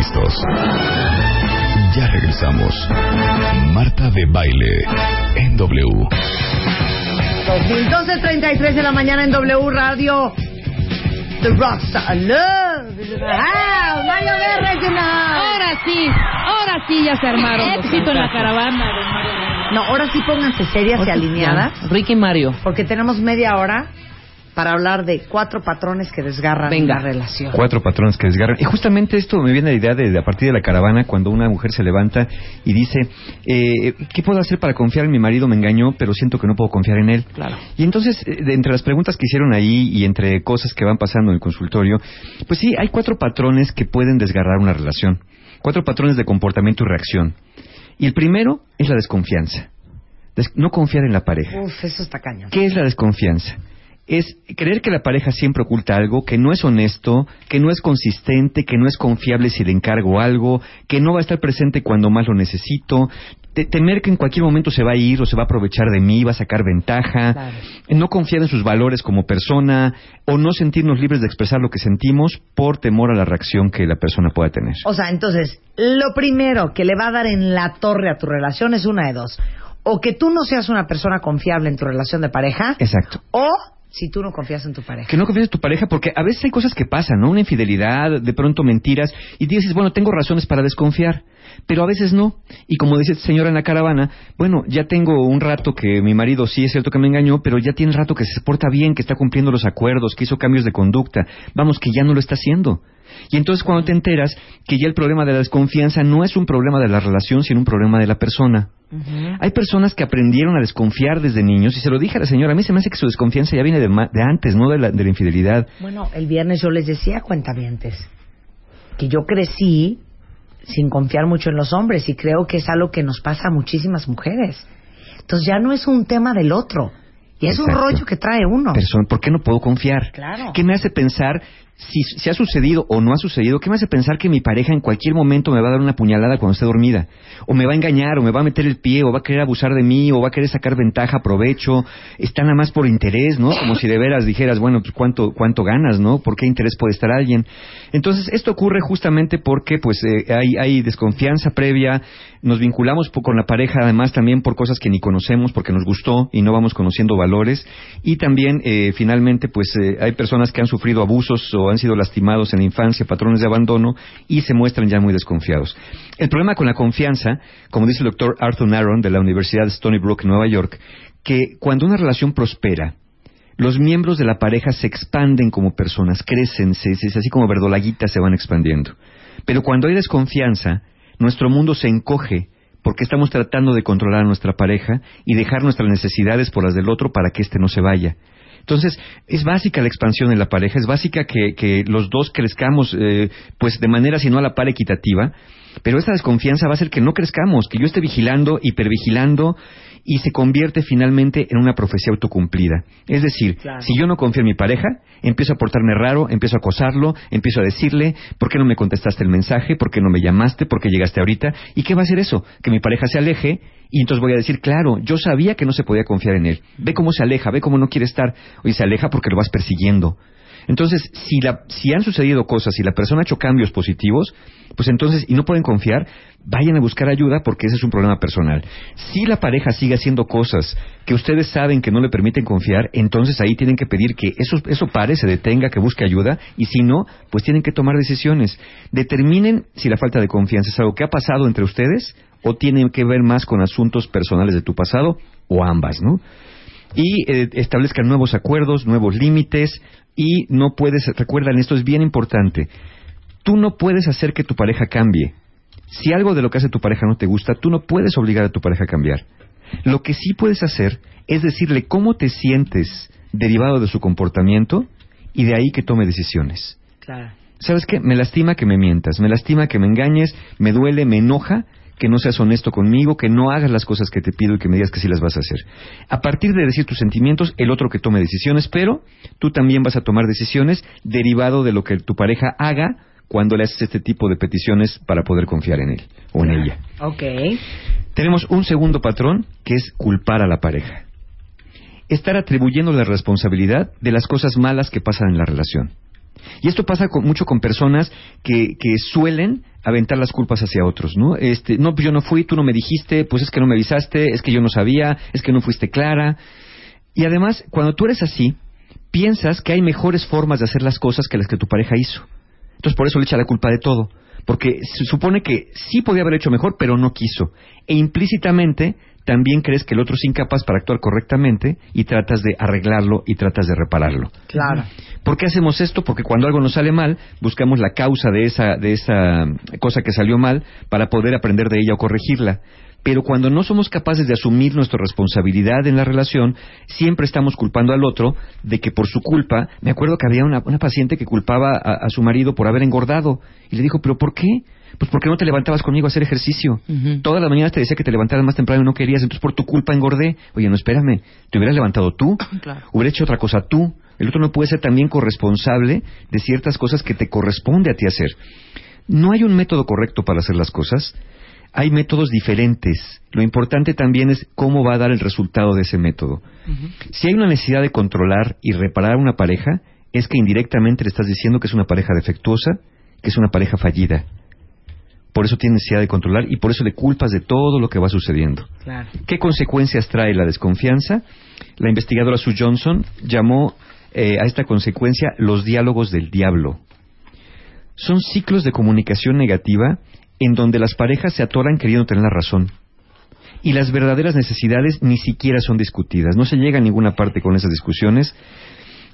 listos. Ya regresamos. Marta de Baile en W. 12.33 de la mañana en W Radio. The Rockstar Love. Ah, Mario Guerra, Ahora sí, ahora sí ya se armaron. Éxito en la caravana de Mario Guerra. No, ahora sí pónganse serias y alineadas. Ricky y Mario. Porque tenemos media hora para hablar de cuatro patrones que desgarran Venga. la relación. Cuatro patrones que desgarran. Y justamente esto me viene la idea de, de a partir de la caravana, cuando una mujer se levanta y dice, eh, ¿qué puedo hacer para confiar en mi marido? Me engañó, pero siento que no puedo confiar en él. Claro. Y entonces, eh, de entre las preguntas que hicieron ahí y entre cosas que van pasando en el consultorio, pues sí, hay cuatro patrones que pueden desgarrar una relación. Cuatro patrones de comportamiento y reacción. Y el primero es la desconfianza. Des- no confiar en la pareja. Uf, eso está cañón. ¿Qué es la desconfianza? Es creer que la pareja siempre oculta algo, que no es honesto, que no es consistente, que no es confiable si le encargo algo, que no va a estar presente cuando más lo necesito, te- temer que en cualquier momento se va a ir o se va a aprovechar de mí, va a sacar ventaja, Claro. no confiar en sus valores como persona o no sentirnos libres de expresar lo que sentimos por temor a la reacción que la persona pueda tener. O sea, entonces, lo primero que le va a dar en la torre a tu relación es una de dos. O que tú no seas una persona confiable en tu relación de pareja, Exacto. o si tú no confías en tu pareja. Que no confíes en tu pareja, porque a veces hay cosas que pasan, ¿no? Una infidelidad, de pronto mentiras, y dices, bueno, tengo razones para desconfiar, pero a veces no. Y como dice esta señora en la caravana, bueno, ya tengo un rato que mi marido sí es cierto que me engañó, pero ya tiene rato que se porta bien, que está cumpliendo los acuerdos, que hizo cambios de conducta. Vamos, que ya no lo está haciendo. Y entonces cuando te enteras que ya el problema de la desconfianza no es un problema de la relación, sino un problema de la persona. Hay personas que aprendieron a desconfiar desde niños, y se lo dije a la señora, a mí se me hace que su desconfianza ya viene de, ma- de antes, no de la, de la infidelidad. Bueno, el viernes yo les decía, cuentavientes, que yo crecí sin confiar mucho en los hombres y creo que es algo que nos pasa a muchísimas mujeres. Entonces ya no es un tema del otro, y es un rollo que trae uno. Persona, ¿Por qué no puedo confiar? Claro. ¿Qué me hace pensar si, si ha sucedido o no ha sucedido? ¿Qué me hace pensar que mi pareja en cualquier momento me va a dar una puñalada cuando esté dormida? O me va a engañar, o me va a meter el pie, o va a querer abusar de mí, o va a querer sacar ventaja, provecho. Está nada más por interés, ¿no? Como si de veras dijeras, bueno, pues cuánto, cuánto ganas, ¿no? ¿Por qué interés puede estar alguien? Entonces, esto ocurre justamente porque pues eh, hay, hay desconfianza previa, nos vinculamos con la pareja además también por cosas que ni conocemos, porque nos gustó y no vamos conociendo valores. Y también, eh, finalmente, pues eh, hay personas que han sufrido abusos o han sido lastimados en la infancia, patrones de abandono, y se muestran ya muy desconfiados. El problema con la confianza, como dice el doctor Arthur Naron de la Universidad de Stony Brook, Nueva York, que cuando una relación prospera, los miembros de la pareja se expanden como personas, crecen, se, se- así como verdolaguitas se van expandiendo. Pero cuando hay desconfianza, nuestro mundo se encoge porque estamos tratando de controlar a nuestra pareja y dejar nuestras necesidades por las del otro para que éste no se vaya. Entonces, es básica la expansión en la pareja, es básica que, que los dos crezcamos, eh, pues de manera, si no a la par equitativa, pero esta desconfianza va a hacer que no crezcamos, que yo esté vigilando, hipervigilando, y se convierte finalmente en una profecía autocumplida. Es decir, Claro. si yo no confío en mi pareja, empiezo a portarme raro, empiezo a acosarlo, empiezo a decirle, ¿por qué no me contestaste el mensaje? ¿Por qué no me llamaste? ¿Por qué llegaste ahorita? ¿Y qué va a hacer eso? Que mi pareja se aleje y entonces voy a decir, claro, yo sabía que no se podía confiar en él. Ve cómo se aleja, ve cómo no quiere estar. Oye, se aleja porque lo vas persiguiendo. Entonces, si, la, si han sucedido cosas y la persona ha hecho cambios positivos, pues entonces, y no pueden confiar, vayan a buscar ayuda porque ese es un problema personal. Si la pareja sigue haciendo cosas que ustedes saben que no le permiten confiar, entonces ahí tienen que pedir que eso, eso pare, se detenga, que busque ayuda, y si no, pues tienen que tomar decisiones. Determinen si la falta de confianza es algo que ha pasado entre ustedes o tiene que ver más con asuntos personales de tu pasado o ambas, ¿no? Y eh, establezcan nuevos acuerdos, nuevos límites y no puedes, recuerdan, esto es bien importante, tú no puedes hacer que tu pareja cambie. Si algo de lo que hace tu pareja no te gusta, tú no puedes obligar a tu pareja a cambiar. Lo que sí puedes hacer es decirle cómo te sientes derivado de su comportamiento y de ahí que tome decisiones. Claro. ¿Sabes qué? Me lastima que me mientas, me lastima que me engañes, me duele, me enoja que no seas honesto conmigo, que no hagas las cosas que te pido y que me digas que sí las vas a hacer. A partir de decir tus sentimientos, el otro que tome decisiones, pero tú también vas a tomar decisiones derivado de lo que tu pareja haga cuando le haces este tipo de peticiones para poder confiar en él o en ella. Ok. Tenemos un segundo patrón que es culpar a la pareja. Estar atribuyendo la responsabilidad de las cosas malas que pasan en la relación. Y esto pasa con, mucho con personas que, suelen aventar las culpas hacia otros, ¿no? Este, no, pues yo no fui, tú no me dijiste, pues es que no me avisaste, es que yo no sabía, es que no fuiste clara. Y además, cuando tú eres así, piensas que hay mejores formas de hacer las cosas que las que tu pareja hizo. Entonces por eso le echa la culpa de todo. Porque se supone que sí podía haber hecho mejor, pero no quiso. E implícitamente también crees que el otro es incapaz para actuar correctamente y tratas de arreglarlo y tratas de repararlo. Claro. ¿Por qué hacemos esto? Porque cuando algo nos sale mal, buscamos la causa de esa, de esa cosa que salió mal para poder aprender de ella o corregirla. Pero cuando no somos capaces de asumir nuestra responsabilidad en la relación, siempre estamos culpando al otro de que por su culpa, me acuerdo que había una, una paciente que culpaba a, a, su marido por haber engordado y le dijo, pero ¿por qué? Pues porque no te levantabas conmigo a hacer ejercicio. Uh -huh. Todas las mañanas te decía que te levantaras más temprano y no querías, entonces por tu culpa engordé. Oye, no espérame, te hubieras levantado tú, claro. hubieras hecho otra cosa tú. El otro no puede ser también corresponsable de ciertas cosas que te corresponde a ti hacer. No hay un método correcto para hacer las cosas hay métodos diferentes. Lo importante también es cómo va a dar el resultado de ese método. Uh -huh. Si hay una necesidad de controlar y reparar una pareja, es que indirectamente le estás diciendo que es una pareja defectuosa, que es una pareja fallida. Por eso tiene necesidad de controlar y por eso le culpas de todo lo que va sucediendo. Claro. ¿Qué consecuencias trae la desconfianza? La investigadora Sue Johnson llamó eh, a esta consecuencia los diálogos del diablo. Son ciclos de comunicación negativa en donde las parejas se atoran queriendo tener la razón. Y las verdaderas necesidades ni siquiera son discutidas. No se llega a ninguna parte con esas discusiones.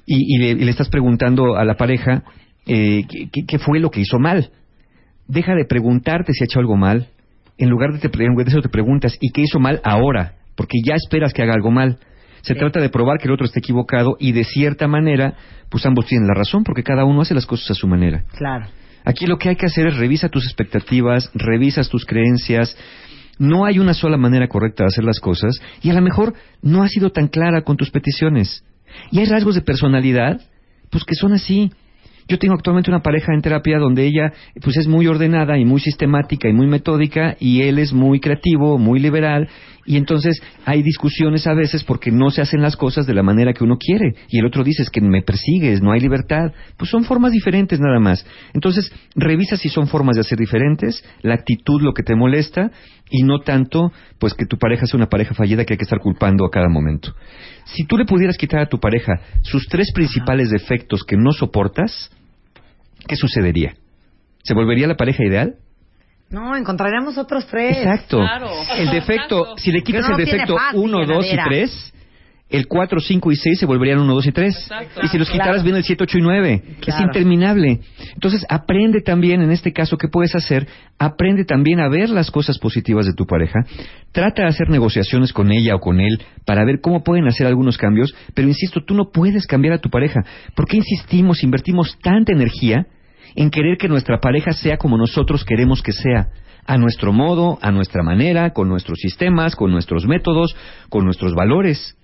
Y, y, le, y le, estás preguntando a la pareja eh, ¿qué, qué, fue lo que hizo mal. Deja de preguntarte si ha hecho algo mal. En lugar de, te, en lugar de eso te preguntas ¿y qué hizo mal ahora? Porque ya esperas que haga algo mal. Se sí. trata de probar que el otro esté equivocado y de cierta manera, pues ambos tienen la razón porque cada uno hace las cosas a su manera. Claro. Aquí lo que hay que hacer es revisa tus expectativas, revisas tus creencias. No hay una sola manera correcta de hacer las cosas y a lo mejor no has sido tan clara con tus peticiones. Y hay rasgos de personalidad, pues que son así. Yo tengo actualmente una pareja en terapia donde ella pues es muy ordenada y muy sistemática y muy metódica y él es muy creativo, muy liberal y entonces hay discusiones a veces porque no se hacen las cosas de la manera que uno quiere y el otro dice es que me persigues, no hay libertad. Pues son formas diferentes nada más. Entonces revisa si son formas de hacer diferentes, la actitud lo que te molesta y no tanto pues que tu pareja sea una pareja fallida que hay que estar culpando a cada momento. Si tú le pudieras quitar a tu pareja sus tres principales defectos que no soportas, ¿qué sucedería? ¿Se volvería la pareja ideal? No, encontraríamos otros tres. Exacto. Claro. El defecto, Exacto. si le quitas no el defecto 1, 2 y llenadera. 3, el 4, 5 y 6 se volverían 1, 2 y 3. Exacto. Y si los quitaras Claro. viene el 7, 8 y 9. Es interminable. Entonces, aprende también, en este caso, ¿qué puedes hacer? Aprende también a ver las cosas positivas de tu pareja. Trata de hacer negociaciones con ella o con él para ver cómo pueden hacer algunos cambios. Pero insisto, tú no puedes cambiar a tu pareja. ¿Por qué insistimos, invertimos tanta energía en querer que nuestra pareja sea como nosotros queremos que sea? a nuestro modo, a nuestra manera, con nuestros sistemas, con nuestros métodos, con nuestros valores.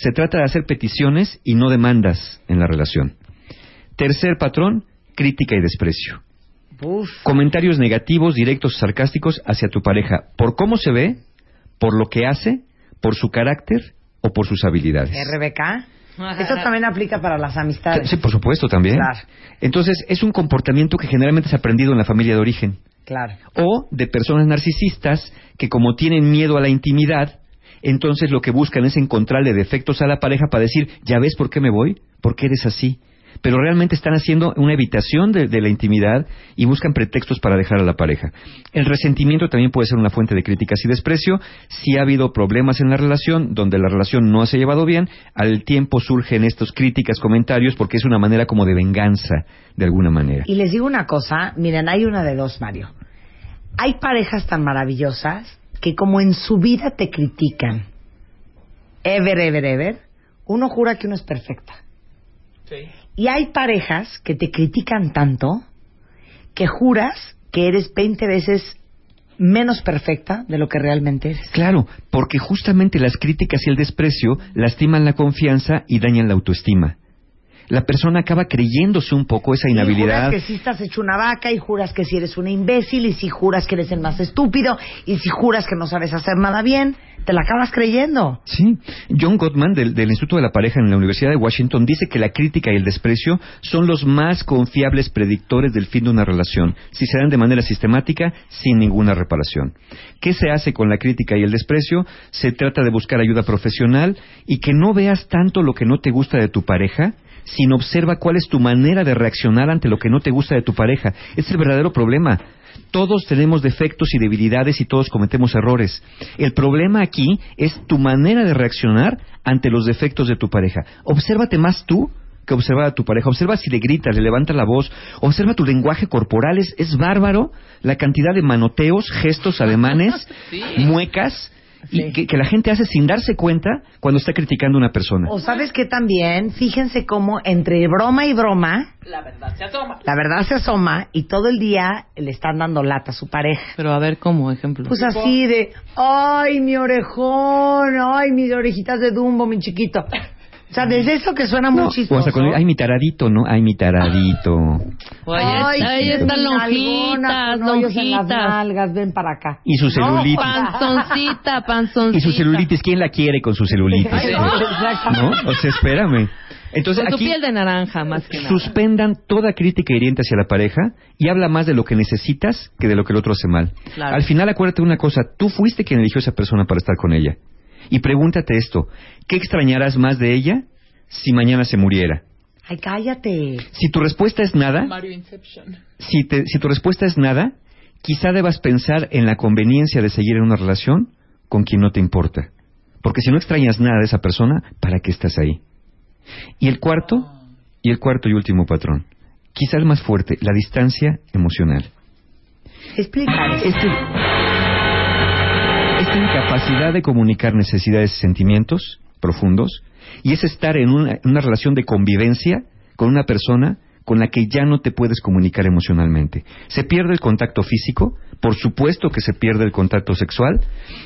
Se trata de hacer peticiones y no demandas en la relación. Tercer patrón, crítica y desprecio. Uf. Comentarios negativos, directos o sarcásticos hacia tu pareja, por cómo se ve, por lo que hace, por su carácter o por sus habilidades. RBK. Eso también aplica para las amistades. Sí, por supuesto, también. Claro. Entonces, es un comportamiento que generalmente es aprendido en la familia de origen. Claro. o de personas narcisistas que como tienen miedo a la intimidad, entonces lo que buscan es encontrarle defectos a la pareja para decir, ya ves por qué me voy, por qué eres así. Pero realmente están haciendo una evitación de, de la intimidad y buscan pretextos para dejar a la pareja. El resentimiento también puede ser una fuente de críticas y desprecio. Si ha habido problemas en la relación, donde la relación no se ha llevado bien, al tiempo surgen estos críticas, comentarios, porque es una manera como de venganza, de alguna manera. Y les digo una cosa, miren, hay una de dos, Mario. Hay parejas tan maravillosas que como en su vida te critican, ever, ever, ever, uno jura que uno es perfecta. Y hay parejas que te critican tanto que juras que eres 20 veces menos perfecta de lo que realmente eres. Claro, porque justamente las críticas y el desprecio lastiman la confianza y dañan la autoestima. La persona acaba creyéndose un poco esa Y inhabilidad. juras que sí estás hecho una vaca y juras que si eres una imbécil y si juras que eres el más estúpido y si juras que no sabes hacer nada bien, te la acabas creyendo. Sí, John Gottman del, del Instituto de la Pareja en la Universidad de Washington dice que la crítica y el desprecio son los más confiables predictores del fin de una relación, si se dan de manera sistemática, sin ninguna reparación. ¿Qué se hace con la crítica y el desprecio? Se trata de buscar ayuda profesional y que no veas tanto lo que no te gusta de tu pareja, sino observa cuál es tu manera de reaccionar ante lo que no te gusta de tu pareja. Es el verdadero problema. Todos tenemos defectos y debilidades y todos cometemos errores. El problema aquí es tu manera de reaccionar ante los defectos de tu pareja. Obsérvate más tú que observar a tu pareja. Observa si le gritas, le levanta la voz. Observa tu lenguaje corporal. Es, es bárbaro la cantidad de manoteos, gestos, ademanes, muecas y que, que la gente hace sin darse cuenta cuando está criticando a una persona. O sabes que también, fíjense cómo entre broma y broma, La verdad se asoma. la verdad se asoma y todo el día le están dando lata a su pareja. Pero a ver, ¿cómo? Ejemplo. Pues así de, ay, mi orejón, ay, mis orejitas de Dumbo, mi chiquito. O sea, desde eso que suena muy No, o chistoso. sea, cuando, ay, mi taradito, ¿no? Ay, mi taradito. Oye, ahí están lonjitas, lonjitas. nalgas, ven para acá. Y su celulitis. Panzoncita, panzoncita. Y su celulitis, ¿quién la quiere con su celulitis? Ay, no. ¿No? O sea, espérame. Entonces Con tu aquí piel de naranja, más que nada. suspendan toda crítica hiriente hacia la pareja y habla más de lo que necesitas que de lo que el otro hace mal. Claro. Al final acuérdate de una cosa, tú fuiste quien eligió a esa persona para estar con ella. Y pregúntate esto, ¿qué extrañarás más de ella si mañana se muriera? Ay, cállate. Si tu respuesta es nada, Mario Inception. si, te- si tu respuesta es nada, quizá debas pensar en la conveniencia de seguir en una relación con quien no te importa. Porque si no extrañas nada de esa persona, ¿para qué estás ahí? Y el cuarto, y el cuarto y último patrón, quizá el más fuerte, la distancia emocional. Explica. Este- esta incapacidad de comunicar necesidades y sentimientos profundos, y es estar en una, relación de convivencia con una persona con la que ya no te puedes comunicar emocionalmente. Se pierde el contacto físico, por supuesto que se pierde el contacto sexual,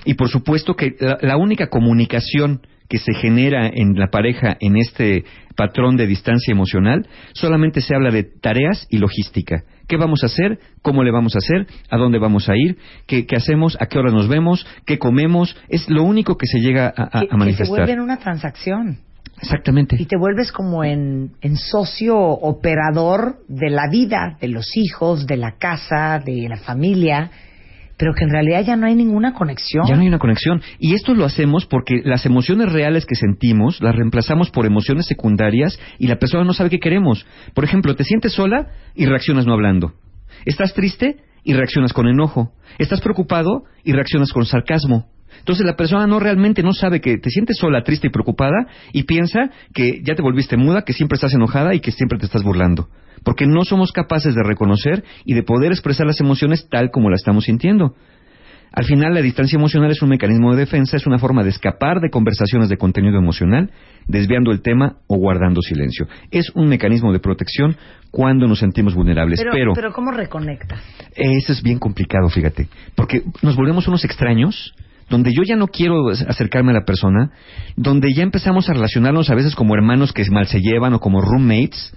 y por supuesto que la única comunicación que se genera en la pareja en este patrón de distancia emocional, solamente se habla de tareas y logística. ¿Qué vamos a hacer? ¿Cómo le vamos a hacer? ¿A dónde vamos a ir? ¿Qué, qué hacemos? ¿A qué hora nos vemos? ¿Qué comemos? Es lo único que se llega a, a- que, a que se manifestar. vuelve en una transacción. Exactamente. Y te vuelves como en, en socio operador de la vida, de los hijos, de la casa, de la familia, pero que en realidad ya no hay ninguna conexión. Ya no hay una conexión. Y esto lo hacemos porque las emociones reales que sentimos las reemplazamos por emociones secundarias y la persona no sabe qué queremos. Por ejemplo, te sientes sola y reaccionas no hablando. Estás triste y reaccionas con enojo. Estás preocupado y reaccionas con sarcasmo. Entonces la persona no realmente no sabe que te sientes sola, triste y preocupada y piensa que ya te volviste muda, que siempre estás enojada y que siempre te estás burlando. Porque no somos capaces de reconocer y de poder expresar las emociones tal como las estamos sintiendo. Al final, la distancia emocional es un mecanismo de defensa, es una forma de escapar de conversaciones de contenido emocional, desviando el tema o guardando silencio. Es un mecanismo de protección cuando nos sentimos vulnerables. pero, Pero, pero ¿cómo reconectas? eso es bien complicado, fíjate, porque nos volvemos unos extraños donde yo ya no quiero acercarme a la persona, donde ya empezamos a relacionarnos a veces como hermanos que mal se llevan o como roommates,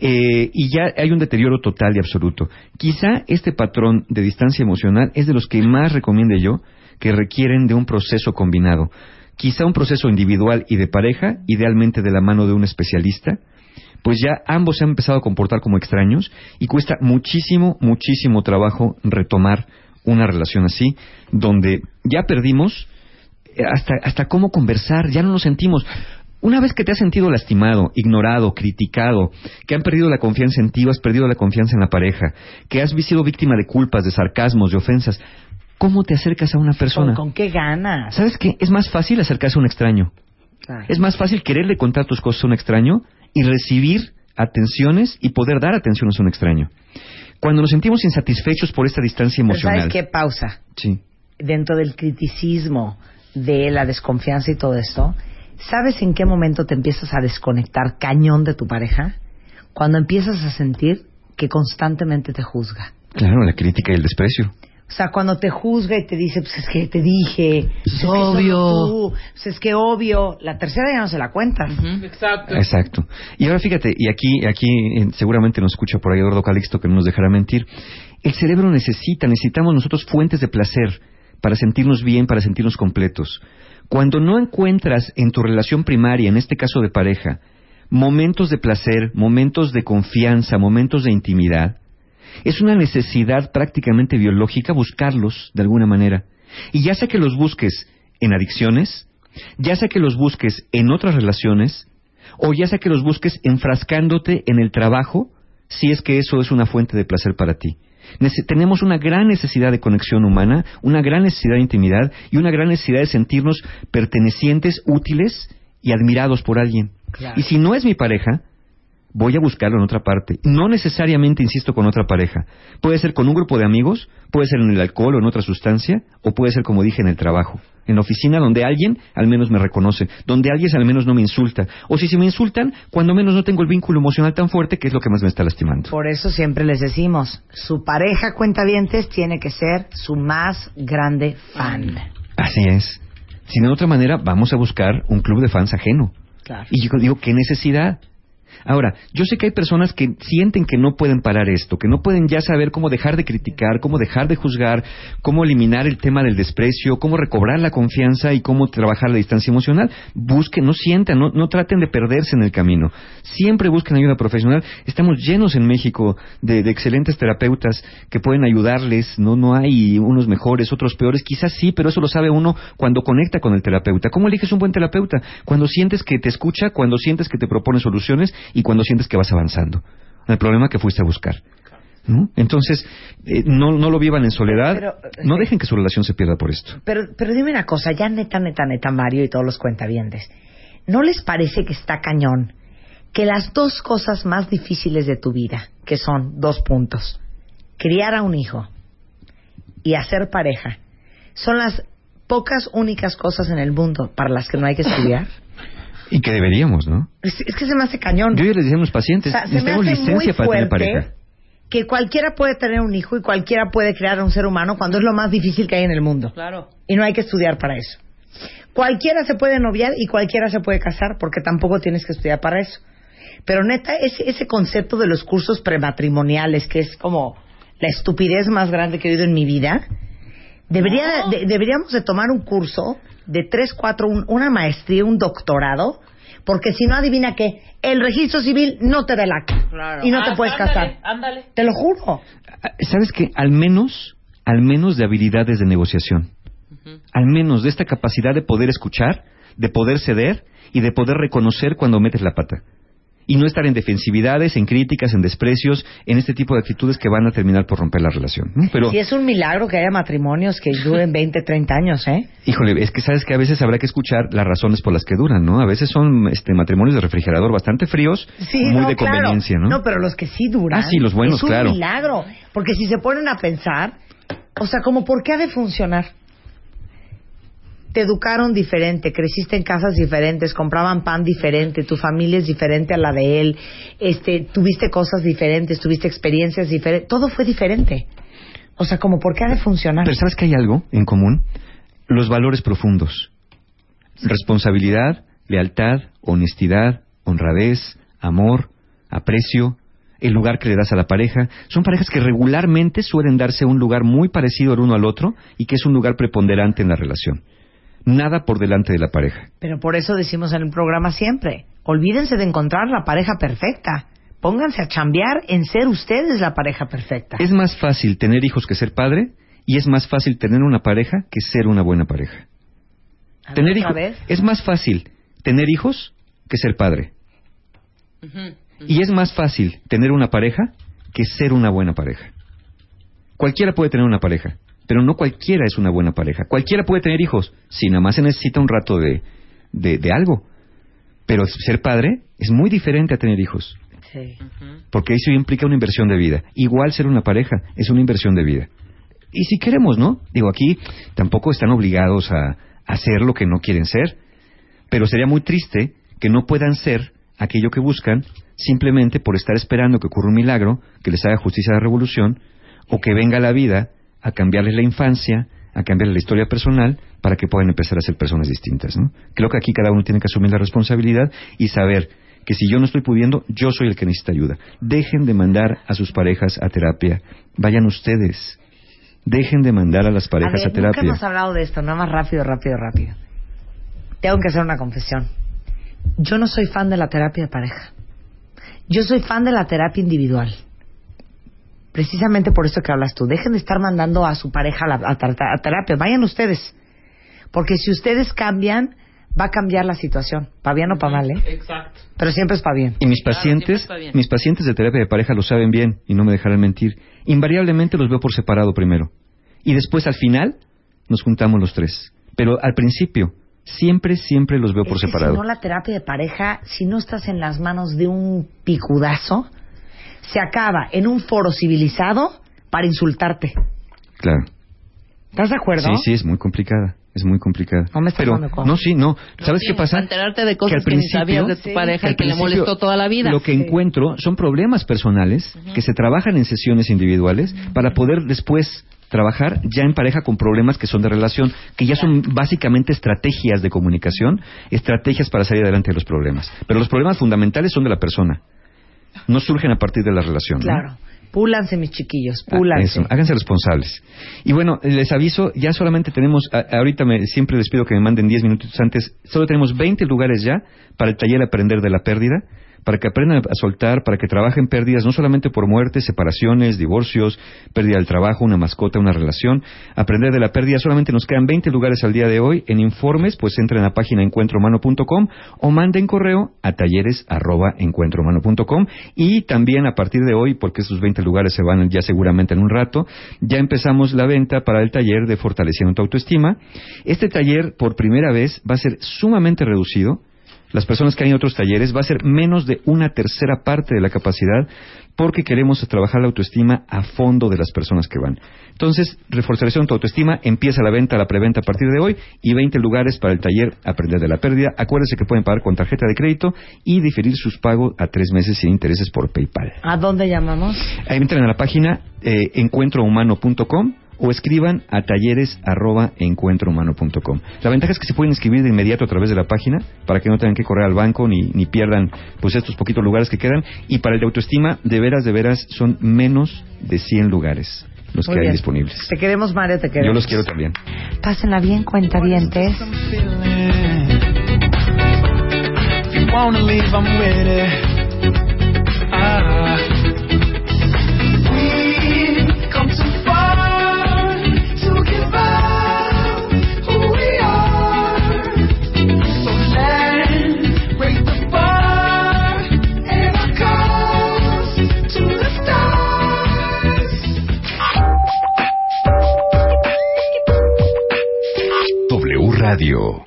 eh, y ya hay un deterioro total y absoluto. Quizá este patrón de distancia emocional es de los que más recomiende yo que requieren de un proceso combinado. Quizá un proceso individual y de pareja, idealmente de la mano de un especialista, pues ya ambos se han empezado a comportar como extraños y cuesta muchísimo, muchísimo trabajo retomar una relación así, donde ya perdimos eh, hasta, hasta cómo conversar, ya no nos sentimos. Una vez que te has sentido lastimado, ignorado, criticado, que han perdido la confianza en ti o has perdido la confianza en la pareja, que has sido víctima de culpas, de sarcasmos, de ofensas, ¿cómo te acercas a una ¿Con, persona? con qué ganas? ¿Sabes qué? Es más fácil acercarse a un extraño. Es más fácil quererle contar tus cosas a un extraño y recibir atenciones y poder dar atenciones a un extraño. Cuando nos sentimos insatisfechos por esta distancia emocional. ¿Sabes qué? Pausa. Sí. Dentro del criticismo, de la desconfianza y todo esto, ¿sabes en qué momento te empiezas a desconectar cañón de tu pareja? Cuando empiezas a sentir que constantemente te juzga. Claro, la crítica y el desprecio. O sea, cuando te juzga y te dice, pues es que te dije, pues es que obvio. tú, pues es que obvio, la tercera ya no se la cuentas. Exacto. Exacto. Y ahora fíjate, y aquí, aquí eh, seguramente nos escucha por ahí Eduardo Calixto que no nos dejará mentir. El cerebro necesita, necesitamos nosotros fuentes de placer para sentirnos bien, para sentirnos completos. Cuando no encuentras en tu relación primaria, en este caso de pareja, momentos de placer, momentos de confianza, momentos de intimidad, es una necesidad prácticamente biológica buscarlos de alguna manera. Y ya sea que los busques en adicciones, ya sea que los busques en otras relaciones, o ya sea que los busques enfrascándote en el trabajo, si es que eso es una fuente de placer para ti. Nece- tenemos una gran necesidad de conexión humana, una gran necesidad de intimidad y una gran necesidad de sentirnos pertenecientes, útiles y admirados por alguien. Claro. Y si no es mi pareja, voy a buscarlo en otra parte. No necesariamente, insisto, con otra pareja. Puede ser con un grupo de amigos, puede ser en el alcohol o en otra sustancia, o puede ser, como dije, en el trabajo. En la oficina donde alguien al menos me reconoce, donde alguien al menos no me insulta. O si se me insultan, cuando menos no tengo el vínculo emocional tan fuerte que es lo que más me está lastimando. Por eso siempre les decimos, su pareja cuentavientes tiene que ser su más grande fan. Así es. Si no, de otra manera, vamos a buscar un club de fans ajeno. Claro. Y yo digo, ¿qué necesidad? Ahora, yo sé que hay personas que sienten que no pueden parar esto, que no pueden ya saber cómo dejar de criticar, cómo dejar de juzgar, cómo eliminar el tema del desprecio, cómo recobrar la confianza y cómo trabajar la distancia emocional. Busquen, no sientan, no, no traten de perderse en el camino. Siempre busquen ayuda profesional. Estamos llenos en México de, de excelentes terapeutas que pueden ayudarles. No, no hay unos mejores, otros peores. Quizás sí, pero eso lo sabe uno cuando conecta con el terapeuta. ¿Cómo eliges un buen terapeuta? Cuando sientes que te escucha, cuando sientes que te propone soluciones y cuando sientes que vas avanzando. El problema que fuiste a buscar. ¿no? Entonces, eh, no, no lo vivan en soledad. Pero, no dejen que su relación se pierda por esto. Pero, pero dime una cosa, ya neta, neta, neta, Mario y todos los cuentavientes. ¿No les parece que está cañón que las dos cosas más difíciles de tu vida, que son dos puntos, criar a un hijo y hacer pareja, son las pocas únicas cosas en el mundo para las que no hay que estudiar? Y que deberíamos, ¿no? Es, es que se me hace cañón. Yo ya les decía a los pacientes, O sea, se me necesitamos hace licencia muy para tener pareja. que cualquiera puede tener un hijo y cualquiera puede crear a un ser humano cuando es lo más difícil que hay en el mundo. Claro. Y no hay que estudiar para eso. Cualquiera se puede noviar y cualquiera se puede casar porque tampoco tienes que estudiar para eso. Pero neta, ese, ese concepto de los cursos prematrimoniales, que es como la estupidez más grande que he oído en mi vida, debería, de- deberíamos de tomar un curso de tres, cuatro, un- una maestría, un doctorado, porque si no adivina qué, el registro civil no te da el acta Claro. y no te Ah, puedes ándale, casar. Ándale. Te lo juro. Ah, ¿Sabes qué? Al menos, al menos de habilidades de negociación. Al menos de esta capacidad de poder escuchar, de poder ceder y de poder reconocer cuando metes la pata. Y no estar en defensividades, en críticas, en desprecios, en este tipo de actitudes que van a terminar por romper la relación. ¿no? Pero, Sí, es un milagro que haya matrimonios que duren 20, 30 años, ¿eh? híjole, es que sabes que a veces habrá que escuchar las razones por las que duran, ¿no? A veces son este, matrimonios de refrigerador bastante fríos, Sí, muy no, de claro. conveniencia, ¿no? No, pero los que sí duran. Ah, sí, los buenos, es un claro. milagro. Porque si se ponen a pensar, o sea, como ¿por qué ha de funcionar? Te educaron diferente, creciste en casas diferentes, compraban pan diferente, tu familia es diferente a la de él, este, tuviste cosas diferentes, tuviste experiencias diferentes, todo fue diferente. O sea, como ¿por qué ha de funcionar? Pero ¿sabes que hay algo en común? Los valores profundos. Responsabilidad, lealtad, honestidad, honradez, amor, aprecio, el lugar que le das a la pareja. Son parejas que regularmente suelen darse un lugar muy parecido el uno al otro y que es un lugar preponderante en la relación. Nada por delante de la pareja. Pero por eso decimos en el programa siempre, olvídense de encontrar la pareja perfecta. Pónganse a chambear en ser ustedes la pareja perfecta. Es más fácil tener hijos que ser padre y es más fácil tener una pareja que ser una buena pareja. A Tener hijos vez. es más fácil tener hijos que ser padre. Y es más fácil tener una pareja que ser una buena pareja. Cualquiera puede tener una pareja, pero no cualquiera es una buena pareja. Cualquiera puede tener hijos, si nada más se necesita un rato de, de, de algo. Pero ser padre es muy diferente a tener hijos, Sí. porque eso implica una inversión de vida. Igual ser una pareja es una inversión de vida. Y si queremos, ¿no? Digo, aquí tampoco están obligados a, a hacer lo que no quieren ser, pero sería muy triste que no puedan ser aquello que buscan simplemente por estar esperando que ocurra un milagro, que les haga justicia a la revolución, o que venga la vida a cambiarles la infancia, a cambiarles la historia personal para que puedan empezar a ser personas distintas. ¿no? Creo que aquí cada uno tiene que asumir la responsabilidad y saber que si yo no estoy pudiendo, yo soy el que necesita ayuda. Dejen de mandar a sus parejas a terapia. Vayan ustedes. Dejen de mandar a las parejas a, ver, nunca terapia. hemos hablado de esto, nada más rápido, rápido, rápido. Tengo que hacer una confesión. Yo no soy fan de la terapia de pareja. Yo soy fan de la terapia individual. Precisamente por eso que hablas tú. Dejen de estar mandando a su pareja a, la, a tra- a terapia. Vayan ustedes. Porque si ustedes cambian, va a cambiar la situación. Para bien o para mal, ¿eh? Exacto. Pero siempre es para bien. Y mis pacientes, mis pacientes de terapia de pareja lo saben bien y no me dejarán mentir. Invariablemente los veo por separado primero. Y después al final nos juntamos los tres. Pero al principio, siempre, siempre los veo por que separado. Si no, la terapia de pareja, si no estás en las manos de un picudazo, se acaba en un foro civilizado para insultarte. Claro. ¿Estás de acuerdo? Sí, sí, es muy complicada. Es muy complicada. No me estás Pero, dando no, sí, no. ¿Sabes Sí, qué pasa? para enterarte de cosas al que, ni principio- sabías de tu Sí, pareja al y que le molestó toda la vida. Lo que Sí. encuentro son problemas personales que se trabajan en sesiones individuales para poder después trabajar ya en pareja con problemas que son de relación, que ya son básicamente estrategias de comunicación, estrategias para salir adelante de los problemas. Pero los problemas fundamentales son de la persona. No surgen a partir de la relación. ¿no? Claro. Púlanse, mis chiquillos, Ah, púlanse. Háganse responsables. Y bueno, les aviso, ya solamente tenemos, a- ahorita me, siempre les pido que me manden 10 minutos antes, solo tenemos 20 lugares ya para el taller Aprender de la Pérdida, para que aprendan a soltar, para que trabajen pérdidas, no solamente por muertes, separaciones, divorcios, pérdida del trabajo, una mascota, una relación. Aprender de la pérdida, solamente nos quedan 20 lugares al día de hoy. En informes, pues entren a la página encuentrohumano.com o manden correo a talleres y también a partir de hoy, porque esos 20 lugares se van ya seguramente en un rato, ya empezamos la venta para el taller de Fortaleciendo tu Autoestima. Este taller, por primera vez, va a ser sumamente reducido las personas que hay en otros talleres va a ser menos de una tercera parte de la capacidad porque queremos trabajar la autoestima a fondo de las personas que van. Entonces, reforzar tu autoestima, empieza la venta, la preventa a partir de hoy y 20 lugares para el taller Aprender de la Pérdida. Acuérdense que pueden pagar con tarjeta de crédito y diferir sus pagos a tres meses sin intereses por PayPal. ¿A dónde llamamos? Ahí entren a la página eh, encuentrohumano.com o escriban a talleres arroba encuentrohumano.com. La ventaja es que se pueden inscribir de inmediato a través de la página para que no tengan que correr al banco ni, ni pierdan pues estos poquitos lugares que quedan. Y para el de autoestima, de veras, de veras, son menos de 100 lugares los Muy que hay disponibles. Te queremos, Mario, te queremos. Yo los quiero también. Pásenla bien, cuentavientes. If Radio.